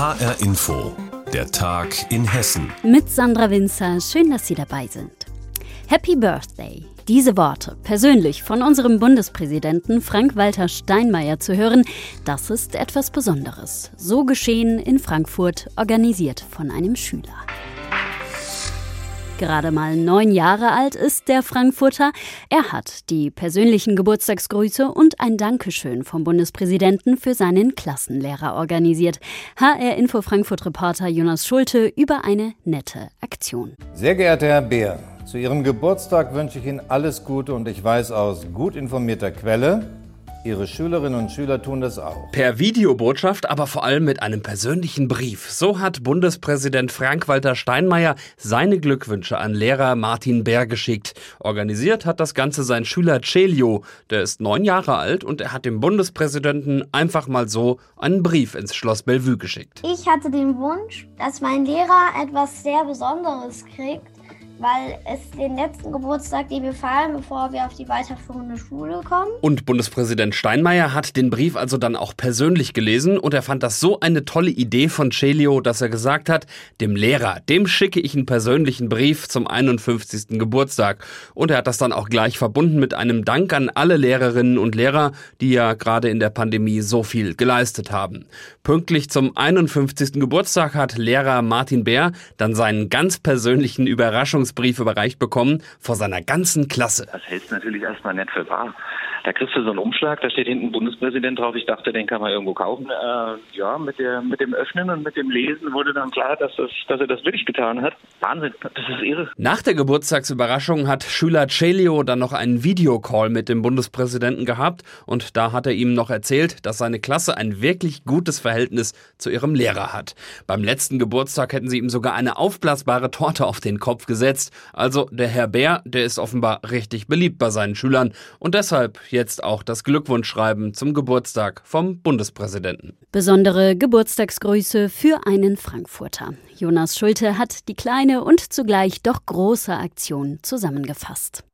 HR Info, der Tag in Hessen. Mit Sandra Winzer, schön, dass Sie dabei sind. Happy Birthday. Diese Worte persönlich von unserem Bundespräsidenten Frank-Walter Steinmeier zu hören, das ist etwas Besonderes. So geschehen in Frankfurt, organisiert von einem Schüler. Gerade mal neun Jahre alt ist der Frankfurter. Er hat die persönlichen Geburtstagsgrüße und ein Dankeschön vom Bundespräsidenten für seinen Klassenlehrer organisiert. HR Info Frankfurt Reporter Jonas Schulte über eine nette Aktion. Sehr geehrter Herr Beer, zu Ihrem Geburtstag wünsche ich Ihnen alles Gute und ich weiß aus gut informierter Quelle, Ihre Schülerinnen und Schüler tun das auch. Per Videobotschaft, aber vor allem mit einem persönlichen Brief. So hat Bundespräsident Frank-Walter Steinmeier seine Glückwünsche an Lehrer Martin Bär geschickt. Organisiert hat das Ganze sein Schüler Celio. Der ist neun Jahre alt und er hat dem Bundespräsidenten einfach mal so einen Brief ins Schloss Bellevue geschickt. Ich hatte den Wunsch, dass mein Lehrer etwas sehr Besonderes kriegt weil es den letzten Geburtstag, den wir feiern, bevor wir auf die weiterführende Schule kommen. Und Bundespräsident Steinmeier hat den Brief also dann auch persönlich gelesen und er fand das so eine tolle Idee von Celio, dass er gesagt hat, dem Lehrer, dem schicke ich einen persönlichen Brief zum 51. Geburtstag. Und er hat das dann auch gleich verbunden mit einem Dank an alle Lehrerinnen und Lehrer, die ja gerade in der Pandemie so viel geleistet haben. Pünktlich zum 51. Geburtstag hat Lehrer Martin Bär dann seinen ganz persönlichen Überraschungs Dankesbrief überreicht bekommen vor seiner ganzen Klasse. Das hältst natürlich erstmal nett für wahr. Da kriegst du so einen Umschlag, da steht hinten Bundespräsident drauf. Ich dachte, den kann man irgendwo kaufen. Äh, ja, mit, der, mit dem Öffnen und mit dem Lesen wurde dann klar, dass, das, dass er das wirklich getan hat. Wahnsinn, das ist irre. Nach der Geburtstagsüberraschung hat Schüler Celio dann noch einen Videocall mit dem Bundespräsidenten gehabt und da hat er ihm noch erzählt, dass seine Klasse ein wirklich gutes Verhältnis zu ihrem Lehrer hat. Beim letzten Geburtstag hätten sie ihm sogar eine aufblasbare Torte auf den Kopf gesetzt. Also der Herr Bär, der ist offenbar richtig beliebt bei seinen Schülern und deshalb jetzt auch das Glückwunschschreiben zum Geburtstag vom Bundespräsidenten. Besondere Geburtstagsgrüße für einen Frankfurter. Jonas Schulte hat die kleine und zugleich doch große Aktion zusammengefasst.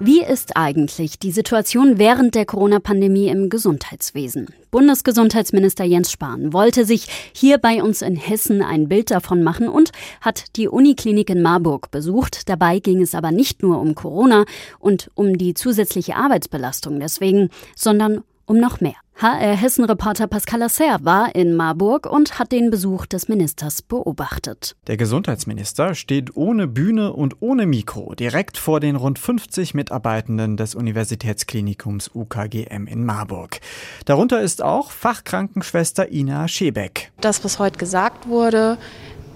Wie ist eigentlich die Situation während der Corona-Pandemie im Gesundheitswesen? Bundesgesundheitsminister Jens Spahn wollte sich hier bei uns in Hessen ein Bild davon machen und hat die Uniklinik in Marburg besucht. Dabei ging es aber nicht nur um Corona und um die zusätzliche Arbeitsbelastung deswegen, sondern um noch mehr. HR Hessen-Reporter Pascal Lasser war in Marburg und hat den Besuch des Ministers beobachtet. Der Gesundheitsminister steht ohne Bühne und ohne Mikro direkt vor den rund 50 Mitarbeitenden des Universitätsklinikums UKGM in Marburg. Darunter ist auch Fachkrankenschwester Ina Schebeck. Das, was heute gesagt wurde,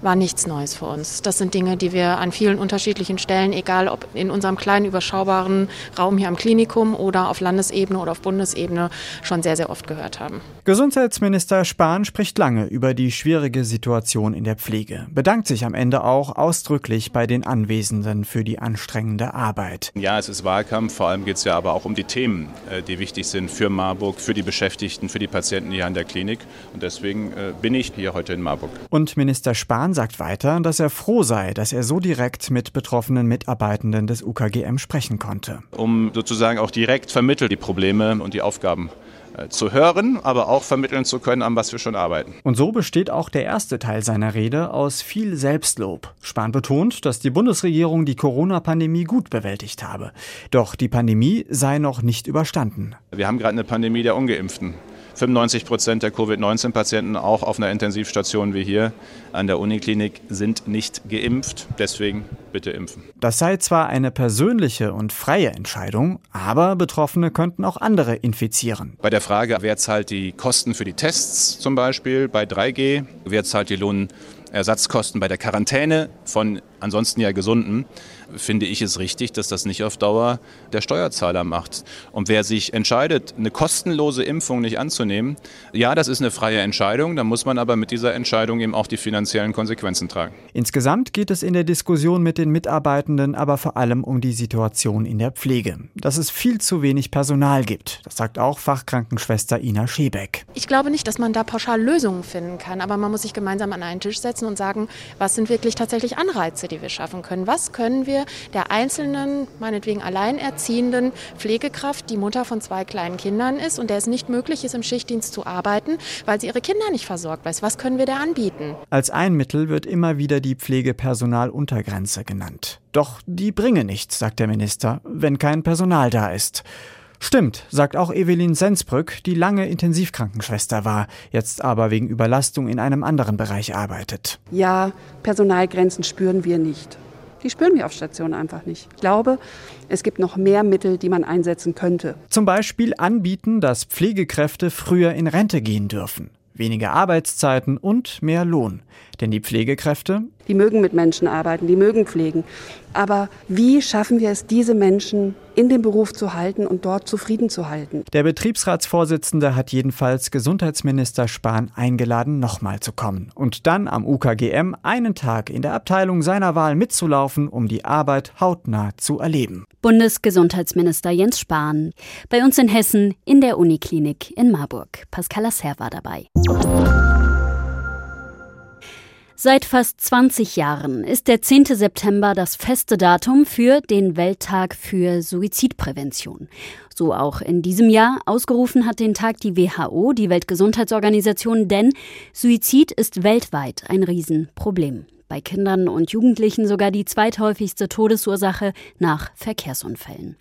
war nichts Neues für uns. Das sind Dinge, die wir an vielen unterschiedlichen Stellen, egal ob in unserem kleinen überschaubaren Raum hier am Klinikum oder auf Landesebene oder auf Bundesebene, schon sehr, sehr oft gehört haben. Gesundheitsminister Spahn spricht lange über die schwierige Situation in der Pflege, bedankt sich am Ende auch ausdrücklich bei den Anwesenden für die anstrengende Arbeit. Ja, es ist Wahlkampf, vor allem geht es ja aber auch um die Themen, äh, die wichtig sind für Marburg, für die Beschäftigten, für die Patienten hier an der Klinik. Und deswegen äh, bin ich hier heute in Marburg. Und Minister Spahn Spahn sagt weiter, dass er froh sei, dass er so direkt mit betroffenen Mitarbeitenden des UKGM sprechen konnte. Um sozusagen auch direkt vermittelt die Probleme und die Aufgaben äh, zu hören, aber auch vermitteln zu können, an was wir schon arbeiten. Und so besteht auch der erste Teil seiner Rede aus viel Selbstlob. Spahn betont, dass die Bundesregierung die Corona-Pandemie gut bewältigt habe. Doch die Pandemie sei noch nicht überstanden. Wir haben gerade eine Pandemie der Ungeimpften. 95 Prozent der Covid-19-Patienten auch auf einer Intensivstation wie hier an der Uniklinik sind nicht geimpft. Deswegen bitte impfen. Das sei zwar eine persönliche und freie Entscheidung, aber Betroffene könnten auch andere infizieren. Bei der Frage, wer zahlt die Kosten für die Tests zum Beispiel bei 3G, wer zahlt die Lohnersatzkosten bei der Quarantäne von ansonsten ja Gesunden, finde ich es richtig, dass das nicht auf Dauer der Steuerzahler macht. Und wer sich entscheidet, eine kostenlose Impfung nicht anzunehmen, ja, das ist eine freie Entscheidung, dann muss man aber mit dieser Entscheidung eben auch die finanziellen Konsequenzen tragen. Insgesamt geht es in der Diskussion mit den Mitarbeitenden aber vor allem um die Situation in der Pflege. Dass es viel zu wenig Personal gibt. Das sagt auch Fachkrankenschwester Ina Schebeck. Ich glaube nicht, dass man da pauschal Lösungen finden kann, aber man muss sich gemeinsam an einen Tisch setzen und sagen, was sind wirklich tatsächlich Anreize, die wir schaffen können? Was können wir der einzelnen, meinetwegen alleinerziehenden Pflegekraft, die Mutter von zwei kleinen Kindern ist und der es nicht möglich ist, im Schichtdienst zu arbeiten, weil sie ihre Kinder nicht versorgt weiß, was können wir da anbieten? Als ein Mittel wird immer wieder die Pflegepersonaluntergrenze genannt. Doch die bringe nichts, sagt der Minister, wenn kein Personal da ist. Stimmt, sagt auch Evelyn Sensbrück, die lange Intensivkrankenschwester war, jetzt aber wegen Überlastung in einem anderen Bereich arbeitet. Ja, Personalgrenzen spüren wir nicht. Die spüren wir auf Station einfach nicht. Ich glaube, es gibt noch mehr Mittel, die man einsetzen könnte. Zum Beispiel anbieten, dass Pflegekräfte früher in Rente gehen dürfen. Weniger Arbeitszeiten und mehr Lohn. Denn die Pflegekräfte, die mögen mit Menschen arbeiten, die mögen pflegen. Aber wie schaffen wir es, diese Menschen in dem Beruf zu halten und dort zufrieden zu halten? Der Betriebsratsvorsitzende hat jedenfalls Gesundheitsminister Spahn eingeladen, nochmal zu kommen und dann am UKGM einen Tag in der Abteilung seiner Wahl mitzulaufen, um die Arbeit hautnah zu erleben. Bundesgesundheitsminister Jens Spahn. Bei uns in Hessen in der Uniklinik in Marburg. Pascal Lasser war dabei. Seit fast 20 Jahren ist der 10. September das feste Datum für den Welttag für Suizidprävention. So auch in diesem Jahr. Ausgerufen hat den Tag die WHO, die Weltgesundheitsorganisation, denn Suizid ist weltweit ein Riesenproblem bei Kindern und Jugendlichen sogar die zweithäufigste Todesursache nach Verkehrsunfällen.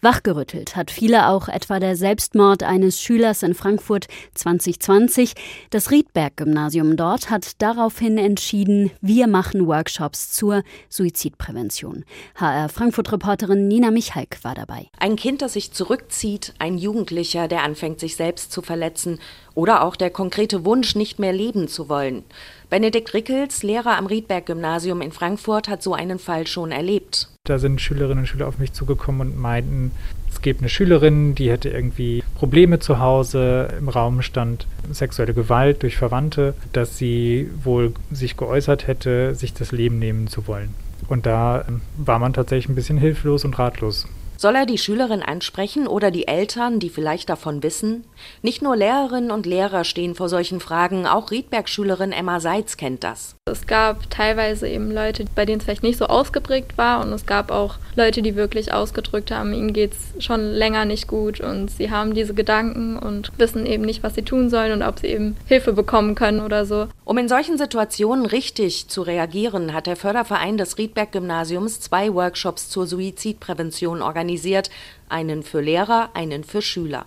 Wachgerüttelt hat viele auch etwa der Selbstmord eines Schülers in Frankfurt 2020. Das Riedberg-Gymnasium dort hat daraufhin entschieden, wir machen Workshops zur Suizidprävention. HR Frankfurt-Reporterin Nina Michalk war dabei. Ein Kind, das sich zurückzieht, ein Jugendlicher, der anfängt, sich selbst zu verletzen oder auch der konkrete Wunsch, nicht mehr leben zu wollen. Benedikt Rickels, Lehrer am Riedberg-Gymnasium in Frankfurt, hat so einen Fall schon erlebt. Da sind Schülerinnen und Schüler auf mich zugekommen und meinten, es gibt eine Schülerin, die hätte irgendwie Probleme zu Hause. Im Raum stand sexuelle Gewalt durch Verwandte, dass sie wohl sich geäußert hätte, sich das Leben nehmen zu wollen. Und da war man tatsächlich ein bisschen hilflos und ratlos. Soll er die Schülerin ansprechen oder die Eltern, die vielleicht davon wissen? Nicht nur Lehrerinnen und Lehrer stehen vor solchen Fragen, auch Riedberg-Schülerin Emma Seitz kennt das. Es gab teilweise eben Leute, bei denen es vielleicht nicht so ausgeprägt war und es gab auch Leute, die wirklich ausgedrückt haben, ihnen geht es schon länger nicht gut und sie haben diese Gedanken und wissen eben nicht, was sie tun sollen und ob sie eben Hilfe bekommen können oder so. Um in solchen Situationen richtig zu reagieren, hat der Förderverein des Riedberg-Gymnasiums zwei Workshops zur Suizidprävention organisiert, einen für Lehrer, einen für Schüler.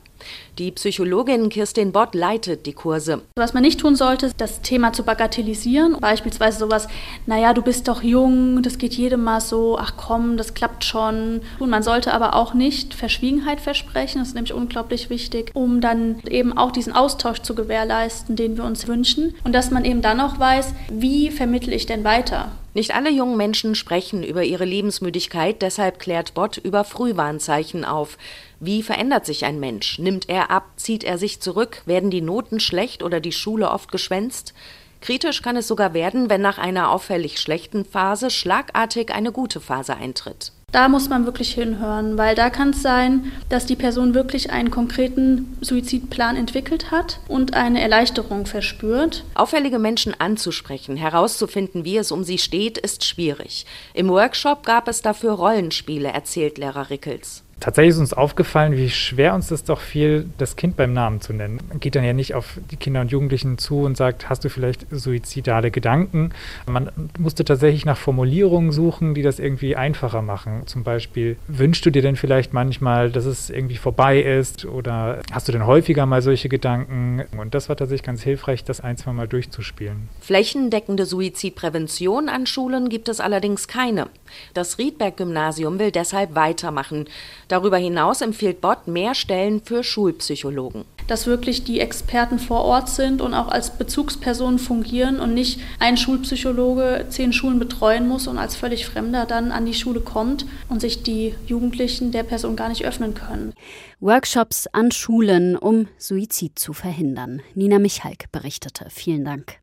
Die Psychologin Kirstin Bott leitet die Kurse. Was man nicht tun sollte, ist das Thema zu bagatellisieren. Beispielsweise sowas, naja, du bist doch jung, das geht jedem mal so, ach komm, das klappt schon. Und man sollte aber auch nicht Verschwiegenheit versprechen, das ist nämlich unglaublich wichtig, um dann eben auch diesen Austausch zu gewährleisten, den wir uns wünschen. Und dass man eben dann auch weiß, wie vermittle ich denn weiter? Nicht alle jungen Menschen sprechen über ihre Lebensmüdigkeit, deshalb klärt Bott über Frühwarnzeichen auf. Wie verändert sich ein Mensch? Nimmt er ab? Zieht er sich zurück? Werden die Noten schlecht oder die Schule oft geschwänzt? Kritisch kann es sogar werden, wenn nach einer auffällig schlechten Phase schlagartig eine gute Phase eintritt. Da muss man wirklich hinhören, weil da kann es sein, dass die Person wirklich einen konkreten Suizidplan entwickelt hat und eine Erleichterung verspürt. Auffällige Menschen anzusprechen, herauszufinden, wie es um sie steht, ist schwierig. Im Workshop gab es dafür Rollenspiele, erzählt Lehrer Rickels. Tatsächlich ist uns aufgefallen, wie schwer uns das doch fiel, das Kind beim Namen zu nennen. Man geht dann ja nicht auf die Kinder und Jugendlichen zu und sagt, hast du vielleicht suizidale Gedanken? Man musste tatsächlich nach Formulierungen suchen, die das irgendwie einfacher machen. Zum Beispiel, wünschst du dir denn vielleicht manchmal, dass es irgendwie vorbei ist? Oder hast du denn häufiger mal solche Gedanken? Und das war tatsächlich ganz hilfreich, das ein, zwei Mal durchzuspielen. Flächendeckende Suizidprävention an Schulen gibt es allerdings keine. Das Riedberg-Gymnasium will deshalb weitermachen. Darüber hinaus empfiehlt Bott mehr Stellen für Schulpsychologen. Dass wirklich die Experten vor Ort sind und auch als Bezugspersonen fungieren und nicht ein Schulpsychologe zehn Schulen betreuen muss und als völlig Fremder dann an die Schule kommt und sich die Jugendlichen der Person gar nicht öffnen können. Workshops an Schulen, um Suizid zu verhindern. Nina Michalk berichtete. Vielen Dank.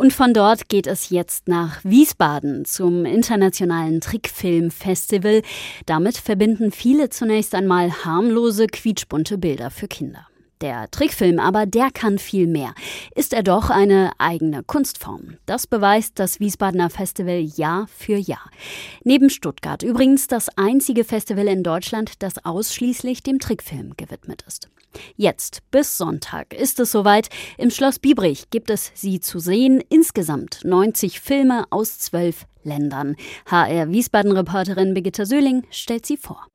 Und von dort geht es jetzt nach Wiesbaden zum internationalen Trickfilmfestival. Damit verbinden viele zunächst einmal harmlose, quietschbunte Bilder für Kinder. Der Trickfilm aber, der kann viel mehr. Ist er doch eine eigene Kunstform. Das beweist das Wiesbadener Festival Jahr für Jahr. Neben Stuttgart übrigens das einzige Festival in Deutschland, das ausschließlich dem Trickfilm gewidmet ist. Jetzt bis Sonntag ist es soweit. Im Schloss Biebrich gibt es sie zu sehen. Insgesamt 90 Filme aus zwölf Ländern. HR Wiesbaden-Reporterin Birgitta Söhling stellt sie vor.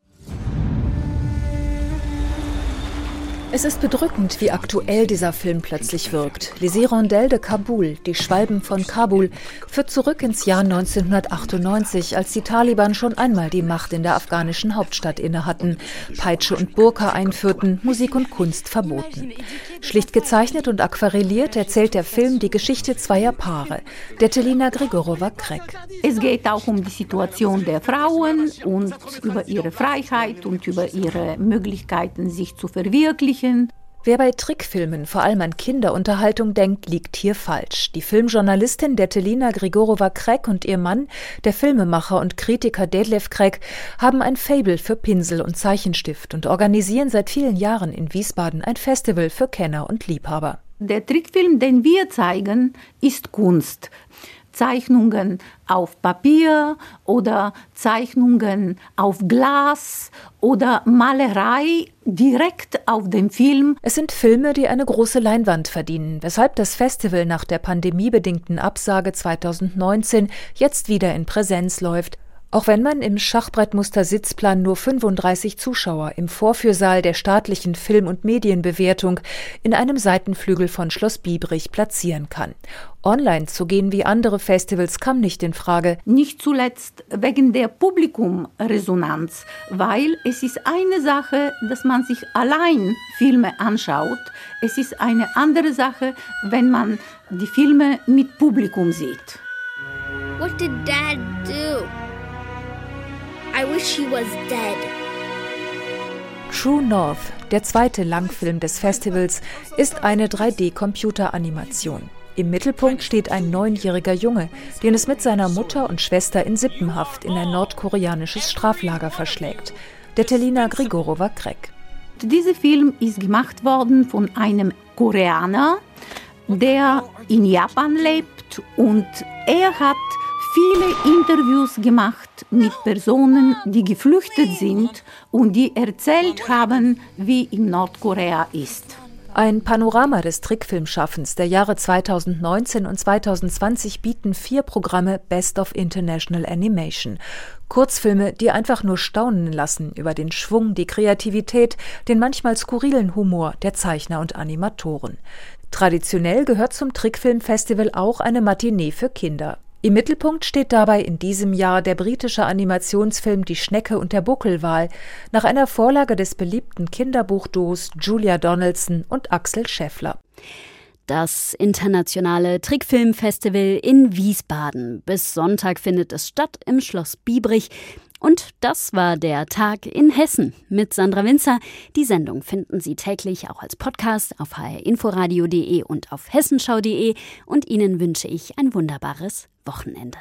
Es ist bedrückend, wie aktuell dieser Film plötzlich wirkt. Les Hirondelles de Kabul, die Schwalben von Kabul, führt zurück ins Jahr 1998, als die Taliban schon einmal die Macht in der afghanischen Hauptstadt innehatten, Peitsche und Burka einführten, Musik und Kunst verboten. Schlicht gezeichnet und aquarelliert erzählt der Film die Geschichte zweier Paare, der Telina Grigorova-Krek. Es geht auch um die Situation der Frauen und über ihre Freiheit und über ihre Möglichkeiten, sich zu verwirklichen Märchen. Wer bei Trickfilmen vor allem an Kinderunterhaltung denkt, liegt hier falsch. Die Filmjournalistin Detelina Grigorova-Krek und ihr Mann, der Filmemacher und Kritiker Detlef Krek, haben ein Fable für Pinsel und Zeichenstift und organisieren seit vielen Jahren in Wiesbaden ein Festival für Kenner und Liebhaber. Der Trickfilm, den wir zeigen, ist Kunst. Zeichnungen auf Papier oder Zeichnungen auf Glas oder Malerei direkt auf dem Film. Es sind Filme, die eine große Leinwand verdienen, weshalb das Festival nach der pandemiebedingten Absage 2019 jetzt wieder in Präsenz läuft auch wenn man im Schachbrettmuster Sitzplan nur 35 Zuschauer im Vorführsaal der staatlichen Film- und Medienbewertung in einem Seitenflügel von Schloss Biebrich platzieren kann. Online zu gehen wie andere Festivals kam nicht in Frage. Nicht zuletzt wegen der Publikumresonanz, weil es ist eine Sache, dass man sich allein Filme anschaut. Es ist eine andere Sache, wenn man die Filme mit Publikum sieht. What did Dad wish he was dead. True North, der zweite Langfilm des Festivals, ist eine 3D-Computeranimation. Im Mittelpunkt steht ein neunjähriger Junge, den es mit seiner Mutter und Schwester in Sippenhaft in ein nordkoreanisches Straflager verschlägt. Der Telina Grigorova-Krek. Dieser Film ist gemacht worden von einem Koreaner, der in Japan lebt und er hat viele Interviews gemacht mit Personen, die geflüchtet sind und die erzählt haben, wie in Nordkorea ist. Ein Panorama des Trickfilmschaffens der Jahre 2019 und 2020 bieten vier Programme Best of International Animation. Kurzfilme, die einfach nur staunen lassen über den Schwung, die Kreativität, den manchmal skurrilen Humor der Zeichner und Animatoren. Traditionell gehört zum Trickfilmfestival auch eine Matinee für Kinder. Im Mittelpunkt steht dabei in diesem Jahr der britische Animationsfilm Die Schnecke und der Buckelwal nach einer Vorlage des beliebten Kinderbuchduos Julia Donaldson und Axel Scheffler. Das internationale Trickfilmfestival in Wiesbaden. Bis Sonntag findet es statt im Schloss Biebrich. Und das war der Tag in Hessen mit Sandra Winzer. Die Sendung finden Sie täglich auch als Podcast auf hrinforadio.de und auf hessenschau.de. Und Ihnen wünsche ich ein wunderbares Wochenende.